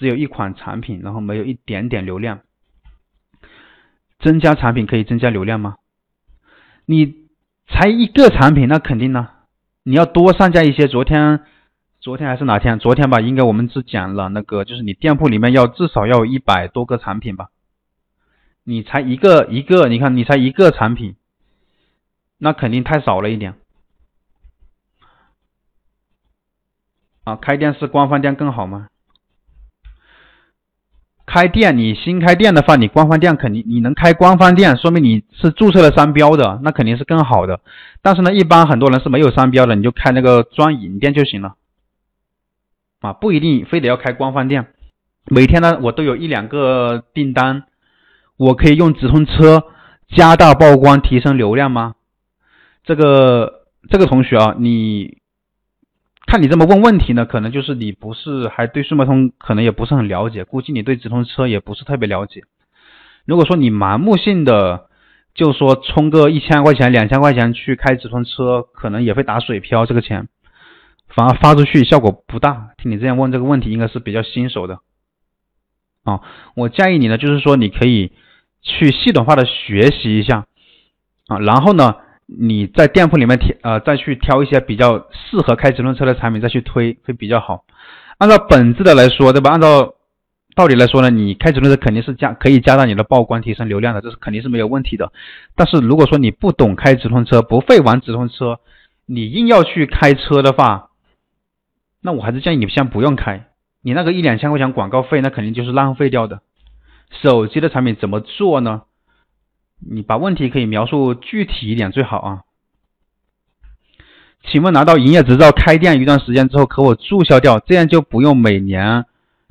只有一款产品，然后没有一点点流量。增加产品可以增加流量吗？你才一个产品，那肯定呢。你要多上架一些。昨天，昨天还是哪天？昨天吧，应该我们是讲了那个，就是你店铺里面要至少要有一百多个产品吧。你才一个一个，你看你才一个产品，那肯定太少了一点。啊，开店是官方店更好吗？开店，你新开店的话，你官方店肯定你能开官方店，说明你是注册了商标的，那肯定是更好的。但是呢，一般很多人是没有商标的，你就开那个专营店就行了，啊，不一定非得要开官方店。每天呢，我都有一两个订单，我可以用直通车加大曝光，提升流量吗？这个这个同学啊，你。看你这么问问题呢，可能就是你不是还对顺脉通可能也不是很了解，估计你对直通车也不是特别了解。如果说你盲目性的就说充个一千块钱、两千块钱去开直通车，可能也会打水漂，这个钱反而发出去效果不大。听你这样问这个问题，应该是比较新手的啊。我建议你呢，就是说你可以去系统化的学习一下啊，然后呢。你在店铺里面挑呃，再去挑一些比较适合开直通车的产品再去推会比较好。按照本质的来说，对吧？按照道理来说呢，你开直通车肯定是加可以加大你的曝光，提升流量的，这是肯定是没有问题的。但是如果说你不懂开直通车，不会玩直通车，你硬要去开车的话，那我还是建议你先不用开。你那个一两千块钱广告费，那肯定就是浪费掉的。手机的产品怎么做呢？你把问题可以描述具体一点最好啊。请问拿到营业执照开店一段时间之后，可否注销掉？这样就不用每年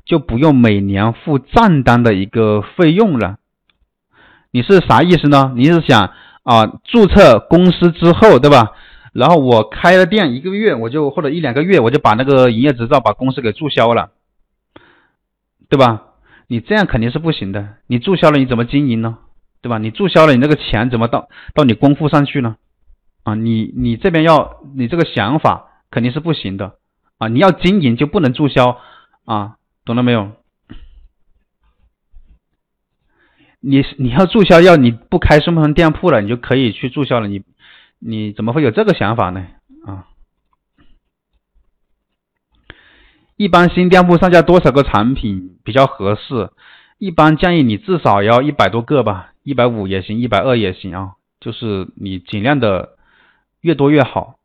就不用每年付账单的一个费用了。你是啥意思呢？你是想啊注册公司之后，对吧？然后我开了店一个月，我就或者一两个月，我就把那个营业执照把公司给注销了，对吧？你这样肯定是不行的。你注销了，你怎么经营呢？对吧？你注销了，你那个钱怎么到到你公户上去呢？啊，你你这边要你这个想法肯定是不行的啊！你要经营就不能注销啊，懂了没有？你你要注销要你不开顺丰店铺了，你就可以去注销了。你你怎么会有这个想法呢？啊？一般新店铺上架多少个产品比较合适？一般建议你至少要一百多个吧。一百五也行，一百二也行啊，就是你尽量的越多越好，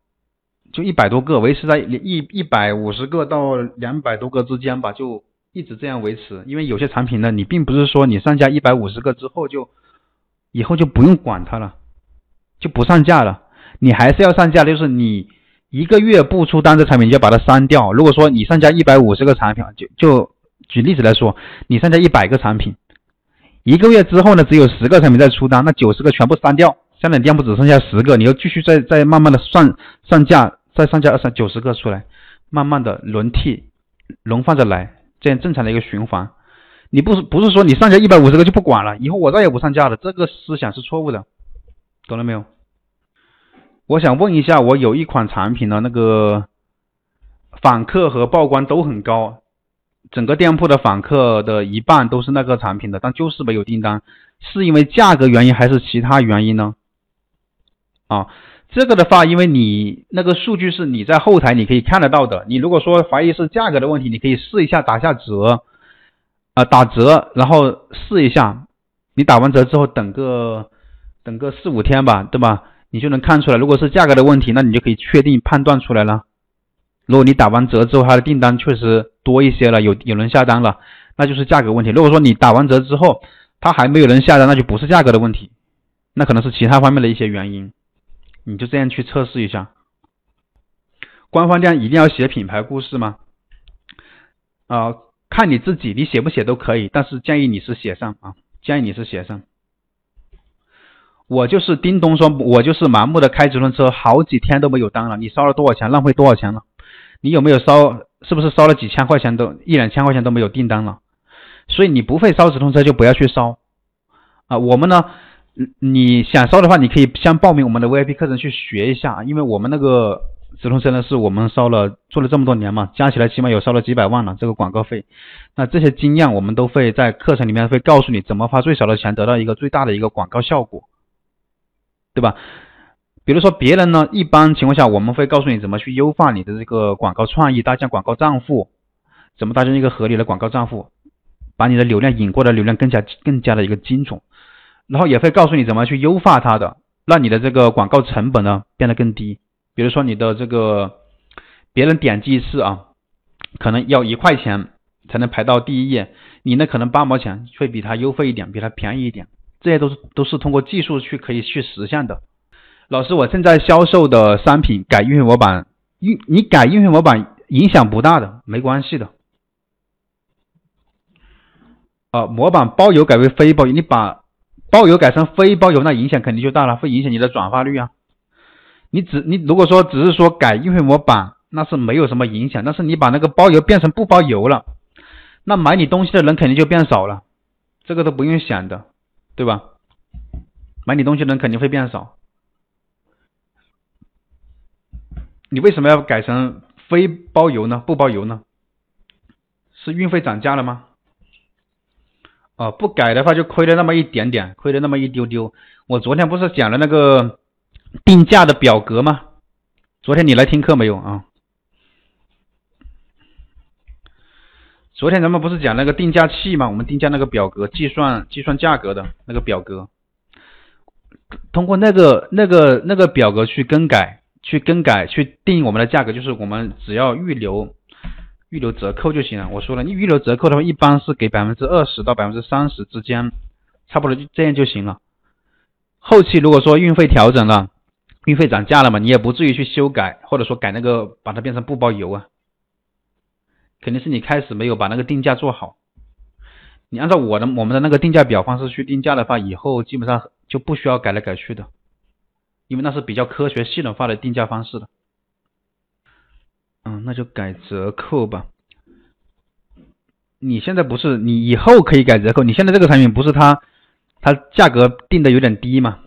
就一百多个，维持在一一百五十个到两百多个之间吧，就一直这样维持。因为有些产品呢，你并不是说你上架一百五十个之后就以后就不用管它了，就不上架了，你还是要上架，就是你一个月不出单的产品就把它删掉。如果说你上架一百五十个产品，就就举例子来说，你上架一百个产品。一个月之后呢，只有十个产品在出单，那九十个全部删掉，现在店铺只剩下十个，你要继续再再慢慢的上上架，再上架二三九十个出来，慢慢的轮替轮换着来，这样正常的一个循环。你不是不是说你上架一百五十个就不管了，以后我再也不上架了，这个思想是错误的，懂了没有？我想问一下，我有一款产品呢，那个访客和曝光都很高。整个店铺的访客的一半都是那个产品的，但就是没有订单，是因为价格原因还是其他原因呢？啊，这个的话，因为你那个数据是你在后台你可以看得到的，你如果说怀疑是价格的问题，你可以试一下打下折，啊，打折，然后试一下，你打完折之后等个等个四五天吧，对吧？你就能看出来，如果是价格的问题，那你就可以确定判断出来了。如果你打完折之后，他的订单确实多一些了，有有人下单了，那就是价格问题。如果说你打完折之后，他还没有人下单，那就不是价格的问题，那可能是其他方面的一些原因。你就这样去测试一下。官方店一定要写品牌故事吗？啊，看你自己，你写不写都可以，但是建议你是写上啊，建议你是写上。我就是叮咚说，我就是盲目的开直通车，好几天都没有单了，你烧了多少钱，浪费多少钱了？你有没有烧？是不是烧了几千块钱都一两千块钱都没有订单了？所以你不会烧直通车就不要去烧啊！我们呢，你想烧的话，你可以先报名我们的 VIP 课程去学一下，因为我们那个直通车呢是我们烧了做了这么多年嘛，加起来起码有烧了几百万了这个广告费。那这些经验我们都会在课程里面会告诉你怎么花最少的钱得到一个最大的一个广告效果，对吧？比如说别人呢，一般情况下我们会告诉你怎么去优化你的这个广告创意，搭建广告账户，怎么搭建一个合理的广告账户，把你的流量引过来，流量更加更加的一个精准，然后也会告诉你怎么去优化它的，让你的这个广告成本呢变得更低。比如说你的这个别人点击一次啊，可能要一块钱才能排到第一页，你呢可能八毛钱会比他优惠一点，比他便宜一点，这些都是都是通过技术去可以去实现的。老师，我正在销售的商品改运费模板，运你改运费模板影响不大的，没关系的。啊，模板包邮改为非包邮，你把包邮改成非包邮，那影响肯定就大了，会影响你的转化率啊。你只你如果说只是说改运费模板，那是没有什么影响。但是你把那个包邮变成不包邮了，那买你东西的人肯定就变少了，这个都不用想的，对吧？买你东西的人肯定会变少。你为什么要改成非包邮呢？不包邮呢？是运费涨价了吗？哦，不改的话就亏了那么一点点，亏了那么一丢丢。我昨天不是讲了那个定价的表格吗？昨天你来听课没有啊？昨天咱们不是讲那个定价器吗？我们定价那个表格，计算计算价格的那个表格，通过那个那个那个表格去更改。去更改去定我们的价格，就是我们只要预留预留折扣就行了。我说了，你预留折扣的话，一般是给百分之二十到百分之三十之间，差不多就这样就行了。后期如果说运费调整了，运费涨价了嘛，你也不至于去修改，或者说改那个把它变成不包邮啊。肯定是你开始没有把那个定价做好。你按照我的我们的那个定价表方式去定价的话，以后基本上就不需要改来改去的。因为那是比较科学系统化的定价方式的，嗯，那就改折扣吧。你现在不是，你以后可以改折扣。你现在这个产品不是它，它价格定的有点低嘛？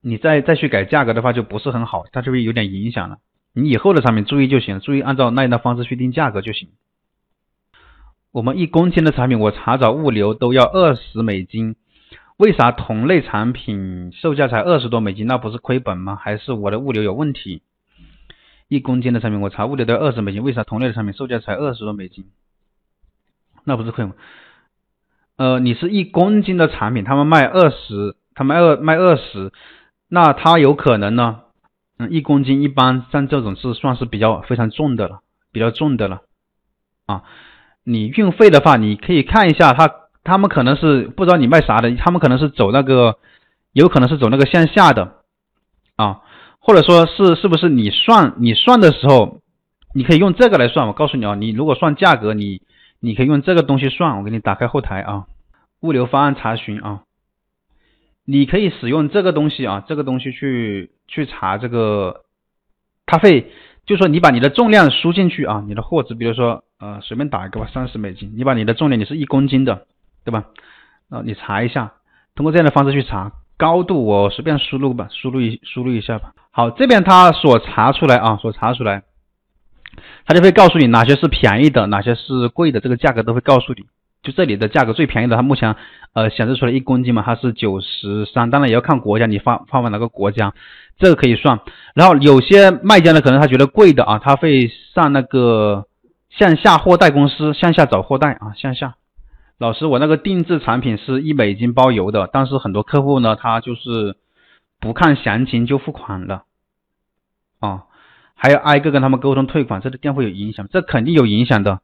你再再去改价格的话，就不是很好，它就会有点影响了。你以后的产品注意就行，注意按照那样的方式去定价格就行。我们一公斤的产品，我查找物流都要二十美金。为啥同类产品售价才二十多美金？那不是亏本吗？还是我的物流有问题？一公斤的产品我查物流都要二十美金，为啥同类的产品售价才二十多美金？那不是亏吗？呃，你是一公斤的产品，他们卖二十，他们二卖二十，那他有可能呢？嗯，一公斤一般像这种是算是比较非常重的了，比较重的了啊。你运费的话，你可以看一下它。他们可能是不知道你卖啥的，他们可能是走那个，有可能是走那个线下的啊，或者说是是不是你算你算的时候，你可以用这个来算。我告诉你啊，你如果算价格，你你可以用这个东西算。我给你打开后台啊，物流方案查询啊，你可以使用这个东西啊，这个东西去去查这个，它会就说你把你的重量输进去啊，你的货值，比如说呃随便打一个吧，三十美金，你把你的重量你是一公斤的。对吧？啊，你查一下，通过这样的方式去查高度，我随便输入吧，输入一输入一下吧。好，这边他所查出来啊，所查出来，他就会告诉你哪些是便宜的，哪些是贵的，这个价格都会告诉你。就这里的价格最便宜的，它目前呃显示出来一公斤嘛，它是九十三，当然也要看国家，你发发往哪个国家，这个可以算。然后有些卖家呢，可能他觉得贵的啊，他会上那个向下货代公司，向下找货代啊，向下。老师，我那个定制产品是一美金包邮的，但是很多客户呢，他就是不看详情就付款了，啊，还要挨个跟他们沟通退款，这对店铺有影响？这肯定有影响的，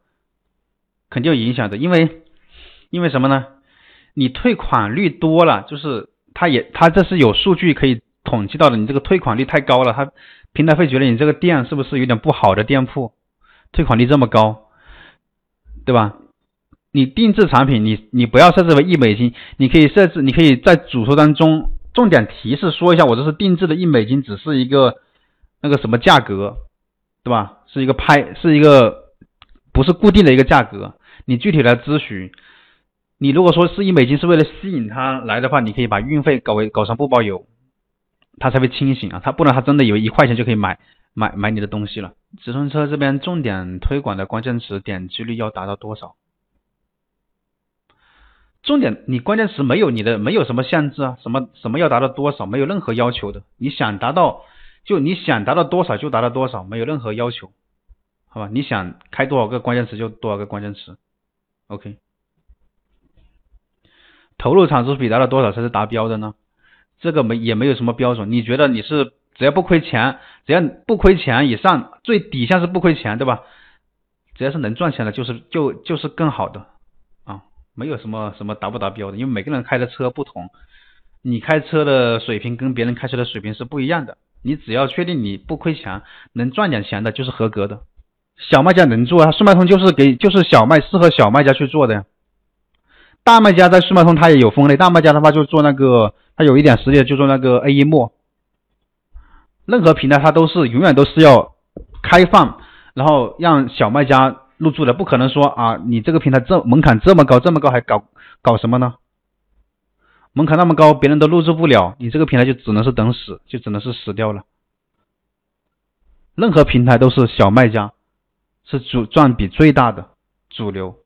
肯定有影响的，因为因为什么呢？你退款率多了，就是他也他这是有数据可以统计到的，你这个退款率太高了，他平台会觉得你这个店是不是有点不好的店铺，退款率这么高，对吧？你定制产品，你你不要设置为一美金，你可以设置，你可以在主图当中重点提示说一下，我这是定制的，一美金只是一个那个什么价格，对吧？是一个拍，是一个不是固定的一个价格，你具体来咨询。你如果说是一美金是为了吸引他来的话，你可以把运费搞为搞成不包邮，他才会清醒啊，他不然他真的以为一块钱就可以买买买你的东西了。直通车这边重点推广的关键词点击率要达到多少？重点你关键词没有你的没有什么限制啊，什么什么要达到多少，没有任何要求的。你想达到就你想达到多少就达到多少，没有任何要求，好吧？你想开多少个关键词就多少个关键词，OK。投入产出比达到多少才是达标的呢？这个没也没有什么标准。你觉得你是只要不亏钱，只要不亏钱以上，最底线是不亏钱，对吧？只要是能赚钱的，就是就就是更好的，没有什么什么达不达标的，因为每个人开的车不同，你开车的水平跟别人开车的水平是不一样的。你只要确定你不亏钱，能赚点钱的，就是合格的。小卖家能做啊，速卖通就是给就是小卖适合小卖家去做的呀。大卖家在速卖通它也有分类，大卖家的话就做那个，他有一点实力就做那个 A E 墨。任何平台它都是永远都是要开放，然后让小卖家入驻的，不可能说啊，你这个平台这门槛这么高，这么高还搞搞什么呢？门槛那么高，别人都入驻不了，你这个平台就只能是等死，就只能是死掉了。任何平台都是小卖家是主赚比最大的主流。